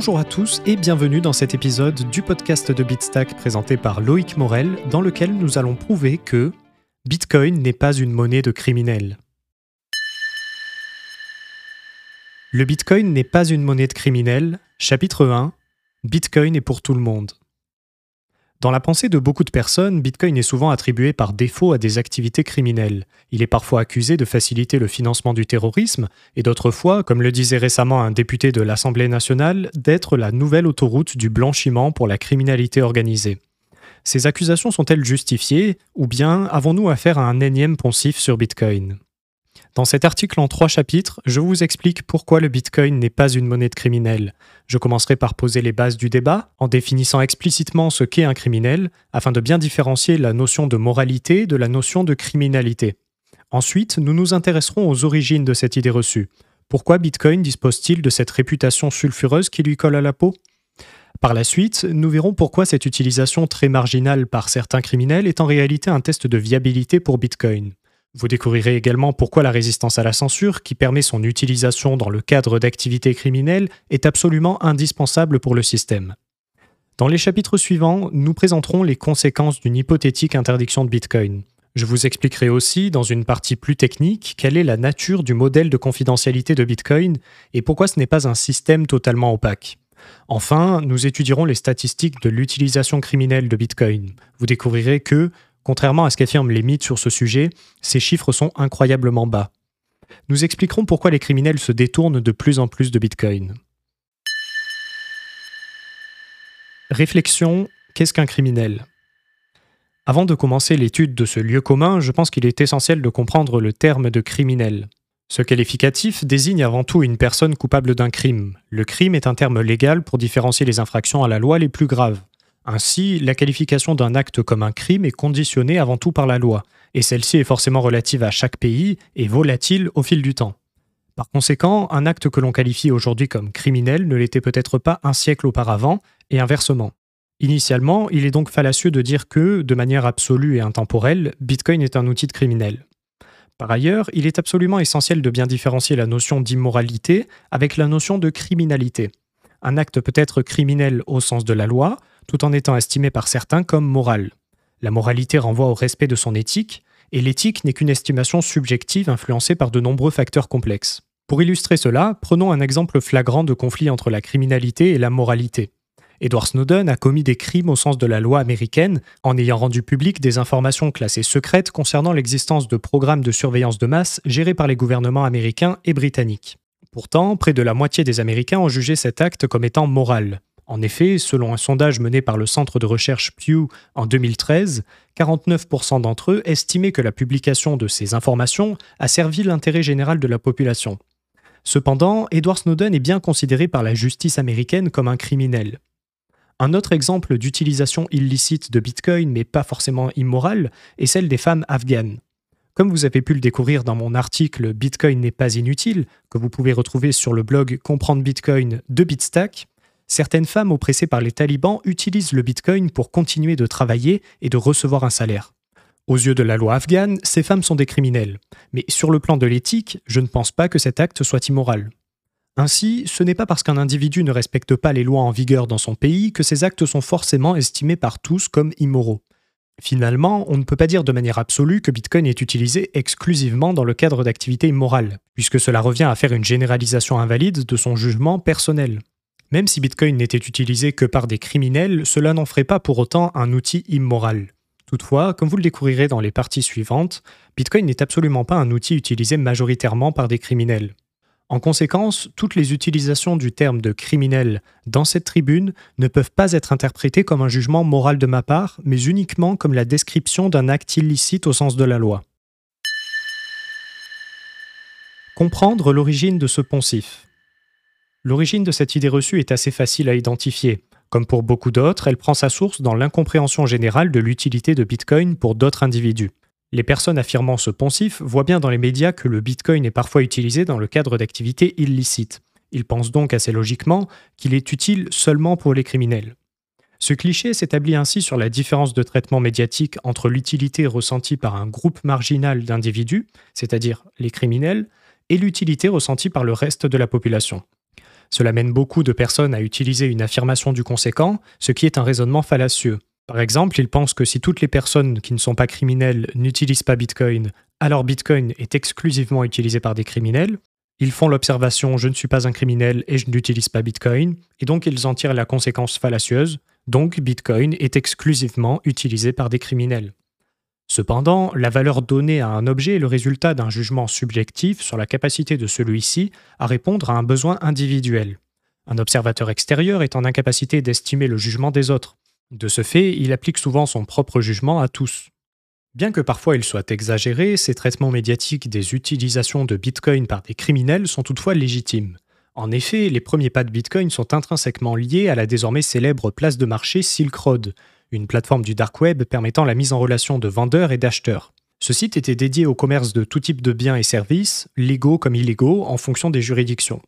Bonjour à tous et bienvenue dans cet épisode du podcast de Bitstack présenté par Loïc Morel, dans lequel nous allons prouver que Bitcoin n'est pas une monnaie de criminels. Le Bitcoin n'est pas une monnaie de criminels. Chapitre 1 Bitcoin est pour tout le monde. Dans la pensée de beaucoup de personnes, Bitcoin est souvent attribué par défaut à des activités criminelles. Il est parfois accusé de faciliter le financement du terrorisme, et d'autres fois, comme le disait récemment un député de l'Assemblée nationale, d'être la nouvelle autoroute du blanchiment pour la criminalité organisée. Ces accusations sont-elles justifiées, ou bien avons-nous affaire à un énième poncif sur Bitcoin? Dans cet article en trois chapitres, je vous explique pourquoi le Bitcoin n'est pas une monnaie de criminel. Je commencerai par poser les bases du débat, en définissant explicitement ce qu'est un criminel, afin de bien différencier la notion de moralité de la notion de criminalité. Ensuite, nous nous intéresserons aux origines de cette idée reçue. Pourquoi Bitcoin dispose-t-il de cette réputation sulfureuse qui lui colle à la peau? Par la suite, nous verrons pourquoi cette utilisation très marginale par certains criminels est en réalité un test de viabilité pour Bitcoin. Vous découvrirez également pourquoi la résistance à la censure, qui permet son utilisation dans le cadre d'activités criminelles, est absolument indispensable pour le système. Dans les chapitres suivants, nous présenterons les conséquences d'une hypothétique interdiction de Bitcoin. Je vous expliquerai aussi, dans une partie plus technique, quelle est la nature du modèle de confidentialité de Bitcoin et pourquoi ce n'est pas un système totalement opaque. Enfin, nous étudierons les statistiques de l'utilisation criminelle de Bitcoin. Vous découvrirez que, Contrairement à ce qu'affirment les mythes sur ce sujet, ces chiffres sont incroyablement bas. Nous expliquerons pourquoi les criminels se détournent de plus en plus de Bitcoin. Réflexion, qu'est-ce qu'un criminel? Avant de commencer l'étude de ce lieu commun, je pense qu'il est essentiel de comprendre le terme de criminel. Ce qualificatif désigne avant tout une personne coupable d'un crime. Le crime est un terme légal pour différencier les infractions à la loi les plus graves. Ainsi, la qualification d'un acte comme un crime est conditionnée avant tout par la loi, et celle-ci est forcément relative à chaque pays et volatile au fil du temps. Par conséquent, un acte que l'on qualifie aujourd'hui comme criminel ne l'était peut-être pas un siècle auparavant, et inversement. Initialement, il est donc fallacieux de dire que, de manière absolue et intemporelle, Bitcoin est un outil de criminel. Par ailleurs, il est absolument essentiel de bien différencier la notion d'immoralité avec la notion de criminalité. Un acte peut être criminel au sens de la loi, tout en étant estimé par certains comme moral. La moralité renvoie au respect de son éthique, et l'éthique n'est qu'une estimation subjective influencée par de nombreux facteurs complexes. Pour illustrer cela, prenons un exemple flagrant de conflit entre la criminalité et la moralité. Edward Snowden a commis des crimes au sens de la loi américaine en ayant rendu public des informations classées secrètes concernant l'existence de programmes de surveillance de masse gérés par les gouvernements américains et britanniques. Pourtant, près de la moitié des Américains ont jugé cet acte comme étant moral. En effet, selon un sondage mené par le centre de recherche Pew en 2013, 49% d'entre eux estimaient que la publication de ces informations a servi l'intérêt général de la population. Cependant, Edward Snowden est bien considéré par la justice américaine comme un criminel. Un autre exemple d'utilisation illicite de Bitcoin, mais pas forcément immorale, est celle des femmes afghanes. Comme vous avez pu le découvrir dans mon article Bitcoin n'est pas inutile, que vous pouvez retrouver sur le blog Comprendre Bitcoin de Bitstack, certaines femmes oppressées par les talibans utilisent le Bitcoin pour continuer de travailler et de recevoir un salaire. Aux yeux de la loi afghane, ces femmes sont des criminels. Mais sur le plan de l'éthique, je ne pense pas que cet acte soit immoral. Ainsi, ce n'est pas parce qu'un individu ne respecte pas les lois en vigueur dans son pays que ces actes sont forcément estimés par tous comme immoraux. Finalement, on ne peut pas dire de manière absolue que Bitcoin est utilisé exclusivement dans le cadre d'activités immorales, puisque cela revient à faire une généralisation invalide de son jugement personnel. Même si Bitcoin n'était utilisé que par des criminels, cela n'en ferait pas pour autant un outil immoral. Toutefois, comme vous le découvrirez dans les parties suivantes, Bitcoin n'est absolument pas un outil utilisé majoritairement par des criminels. En conséquence, toutes les utilisations du terme de criminel dans cette tribune ne peuvent pas être interprétées comme un jugement moral de ma part, mais uniquement comme la description d'un acte illicite au sens de la loi. Comprendre l'origine de ce poncif. L'origine de cette idée reçue est assez facile à identifier. Comme pour beaucoup d'autres, elle prend sa source dans l'incompréhension générale de l'utilité de Bitcoin pour d'autres individus. Les personnes affirmant ce poncif voient bien dans les médias que le Bitcoin est parfois utilisé dans le cadre d'activités illicites. Ils pensent donc assez logiquement qu'il est utile seulement pour les criminels. Ce cliché s'établit ainsi sur la différence de traitement médiatique entre l'utilité ressentie par un groupe marginal d'individus, c'est-à-dire les criminels, et l'utilité ressentie par le reste de la population. Cela mène beaucoup de personnes à utiliser une affirmation du conséquent, ce qui est un raisonnement fallacieux. Par exemple, ils pensent que si toutes les personnes qui ne sont pas criminelles n'utilisent pas Bitcoin, alors Bitcoin est exclusivement utilisé par des criminels. Ils font l'observation je ne suis pas un criminel et je n'utilise pas Bitcoin, et donc ils en tirent la conséquence fallacieuse donc Bitcoin est exclusivement utilisé par des criminels. Cependant, la valeur donnée à un objet est le résultat d'un jugement subjectif sur la capacité de celui-ci à répondre à un besoin individuel. Un observateur extérieur est en incapacité d'estimer le jugement des autres. De ce fait, il applique souvent son propre jugement à tous. Bien que parfois il soit exagéré, ces traitements médiatiques des utilisations de Bitcoin par des criminels sont toutefois légitimes. En effet, les premiers pas de Bitcoin sont intrinsèquement liés à la désormais célèbre place de marché Silk Road, une plateforme du dark web permettant la mise en relation de vendeurs et d'acheteurs. Ce site était dédié au commerce de tout type de biens et services, légaux comme illégaux, en fonction des juridictions.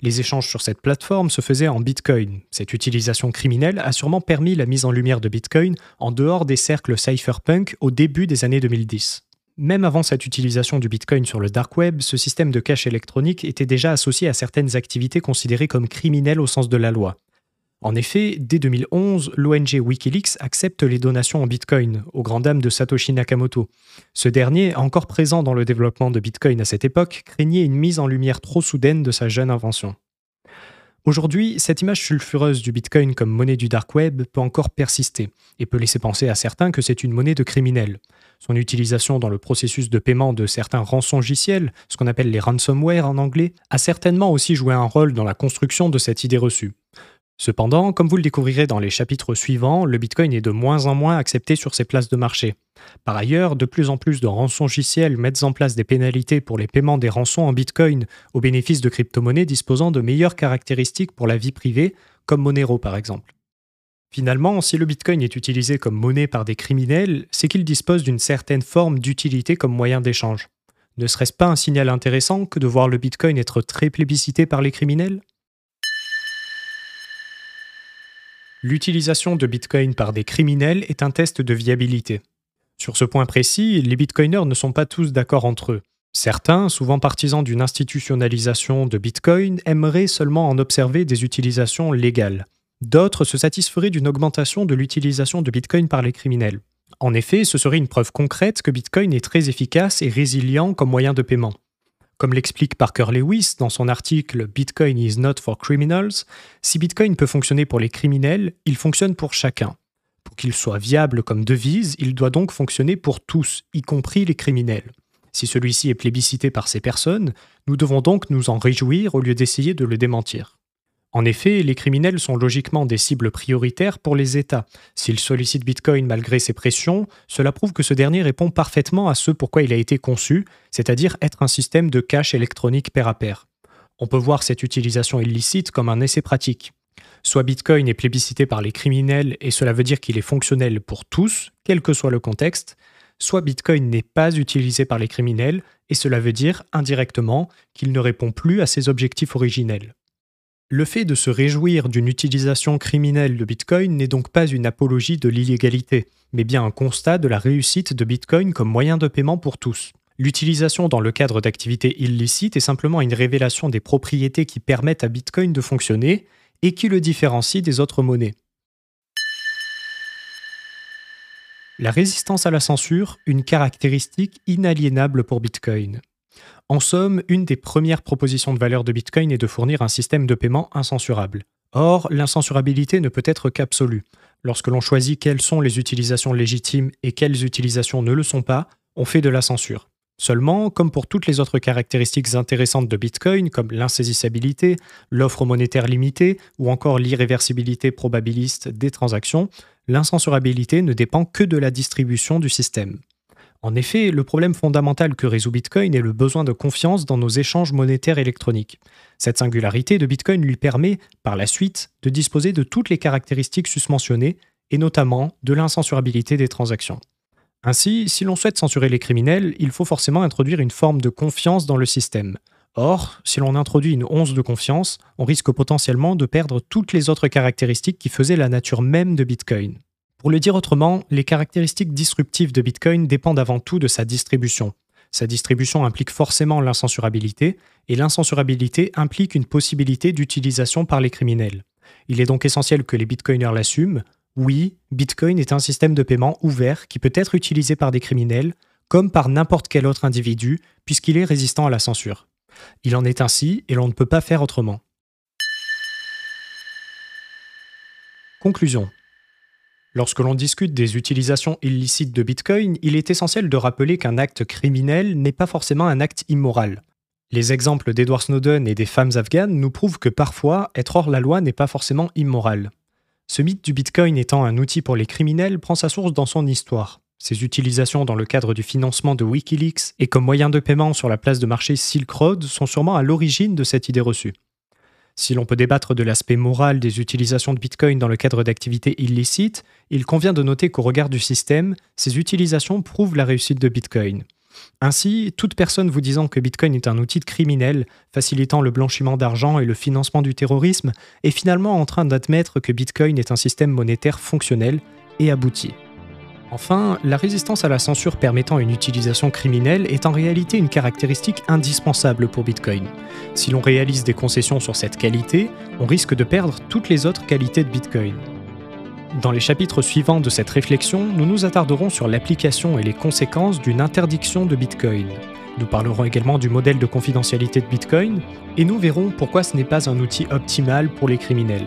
Les échanges sur cette plateforme se faisaient en Bitcoin. Cette utilisation criminelle a sûrement permis la mise en lumière de Bitcoin en dehors des cercles cypherpunk au début des années 2010. Même avant cette utilisation du Bitcoin sur le dark web, ce système de cash électronique était déjà associé à certaines activités considérées comme criminelles au sens de la loi. En effet, dès 2011, l'ONG Wikileaks accepte les donations en Bitcoin, aux grandes dames de Satoshi Nakamoto. Ce dernier, encore présent dans le développement de Bitcoin à cette époque, craignait une mise en lumière trop soudaine de sa jeune invention. Aujourd'hui, cette image sulfureuse du Bitcoin comme monnaie du dark web peut encore persister et peut laisser penser à certains que c'est une monnaie de criminels. Son utilisation dans le processus de paiement de certains rançongiciels, ce qu'on appelle les ransomware en anglais, a certainement aussi joué un rôle dans la construction de cette idée reçue. Cependant, comme vous le découvrirez dans les chapitres suivants, le Bitcoin est de moins en moins accepté sur ces places de marché. Par ailleurs, de plus en plus de rançongiciels mettent en place des pénalités pour les paiements des rançons en Bitcoin au bénéfice de crypto-monnaies disposant de meilleures caractéristiques pour la vie privée, comme Monero par exemple. Finalement, si le Bitcoin est utilisé comme monnaie par des criminels, c'est qu'il dispose d'une certaine forme d'utilité comme moyen d'échange. Ne serait-ce pas un signal intéressant que de voir le Bitcoin être très plébiscité par les criminels? L'utilisation de Bitcoin par des criminels est un test de viabilité. Sur ce point précis, les Bitcoiners ne sont pas tous d'accord entre eux. Certains, souvent partisans d'une institutionnalisation de Bitcoin, aimeraient seulement en observer des utilisations légales. D'autres se satisferaient d'une augmentation de l'utilisation de Bitcoin par les criminels. En effet, ce serait une preuve concrète que Bitcoin est très efficace et résilient comme moyen de paiement. Comme l'explique Parker Lewis dans son article Bitcoin is not for criminals, si Bitcoin peut fonctionner pour les criminels, il fonctionne pour chacun. Pour qu'il soit viable comme devise, il doit donc fonctionner pour tous, y compris les criminels. Si celui-ci est plébiscité par ces personnes, nous devons donc nous en réjouir au lieu d'essayer de le démentir. En effet, les criminels sont logiquement des cibles prioritaires pour les États. S'ils sollicitent Bitcoin malgré ces pressions, cela prouve que ce dernier répond parfaitement à ce pourquoi il a été conçu, c'est-à-dire être un système de cash électronique pair à pair. On peut voir cette utilisation illicite comme un essai pratique. Soit Bitcoin est plébiscité par les criminels et cela veut dire qu'il est fonctionnel pour tous, quel que soit le contexte, soit Bitcoin n'est pas utilisé par les criminels et cela veut dire indirectement qu'il ne répond plus à ses objectifs originels. Le fait de se réjouir d'une utilisation criminelle de Bitcoin n'est donc pas une apologie de l'illégalité, mais bien un constat de la réussite de Bitcoin comme moyen de paiement pour tous. L'utilisation dans le cadre d'activités illicites est simplement une révélation des propriétés qui permettent à Bitcoin de fonctionner et qui le différencie des autres monnaies. La résistance à la censure, une caractéristique inaliénable pour Bitcoin. En somme, une des premières propositions de valeur de Bitcoin est de fournir un système de paiement incensurable. Or, l'incensurabilité ne peut être qu'absolue. Lorsque l'on choisit quelles sont les utilisations légitimes et quelles utilisations ne le sont pas, on fait de la censure. Seulement, comme pour toutes les autres caractéristiques intéressantes de Bitcoin, comme l'insaisissabilité, l'offre monétaire limitée ou encore l'irréversibilité probabiliste des transactions, l'incensurabilité ne dépend que de la distribution du système. En effet, le problème fondamental que résout Bitcoin est le besoin de confiance dans nos échanges monétaires électroniques. Cette singularité de Bitcoin lui permet, par la suite, de disposer de toutes les caractéristiques susmentionnées, et notamment de l'incensurabilité des transactions. Ainsi, si l'on souhaite censurer les criminels, il faut forcément introduire une forme de confiance dans le système. Or, si l'on introduit une once de confiance, on risque potentiellement de perdre toutes les autres caractéristiques qui faisaient la nature même de Bitcoin. Pour le dire autrement, les caractéristiques disruptives de Bitcoin dépendent avant tout de sa distribution. Sa distribution implique forcément l'incensurabilité, et l'incensurabilité implique une possibilité d'utilisation par les criminels. Il est donc essentiel que les bitcoiners l'assument. Oui, Bitcoin est un système de paiement ouvert qui peut être utilisé par des criminels, comme par n'importe quel autre individu, puisqu'il est résistant à la censure. Il en est ainsi, et l'on ne peut pas faire autrement. Conclusion. Lorsque l'on discute des utilisations illicites de Bitcoin, il est essentiel de rappeler qu'un acte criminel n'est pas forcément un acte immoral. Les exemples d'Edward Snowden et des femmes afghanes nous prouvent que parfois, être hors la loi n'est pas forcément immoral. Ce mythe du Bitcoin étant un outil pour les criminels prend sa source dans son histoire. Ses utilisations dans le cadre du financement de Wikileaks et comme moyen de paiement sur la place de marché Silk Road sont sûrement à l'origine de cette idée reçue. Si l'on peut débattre de l'aspect moral des utilisations de Bitcoin dans le cadre d'activités illicites, il convient de noter qu'au regard du système, ces utilisations prouvent la réussite de Bitcoin. Ainsi, toute personne vous disant que Bitcoin est un outil de criminel, facilitant le blanchiment d'argent et le financement du terrorisme, est finalement en train d'admettre que Bitcoin est un système monétaire fonctionnel et abouti. Enfin, la résistance à la censure permettant une utilisation criminelle est en réalité une caractéristique indispensable pour Bitcoin. Si l'on réalise des concessions sur cette qualité, on risque de perdre toutes les autres qualités de Bitcoin. Dans les chapitres suivants de cette réflexion, nous nous attarderons sur l'application et les conséquences d'une interdiction de Bitcoin. Nous parlerons également du modèle de confidentialité de Bitcoin et nous verrons pourquoi ce n'est pas un outil optimal pour les criminels.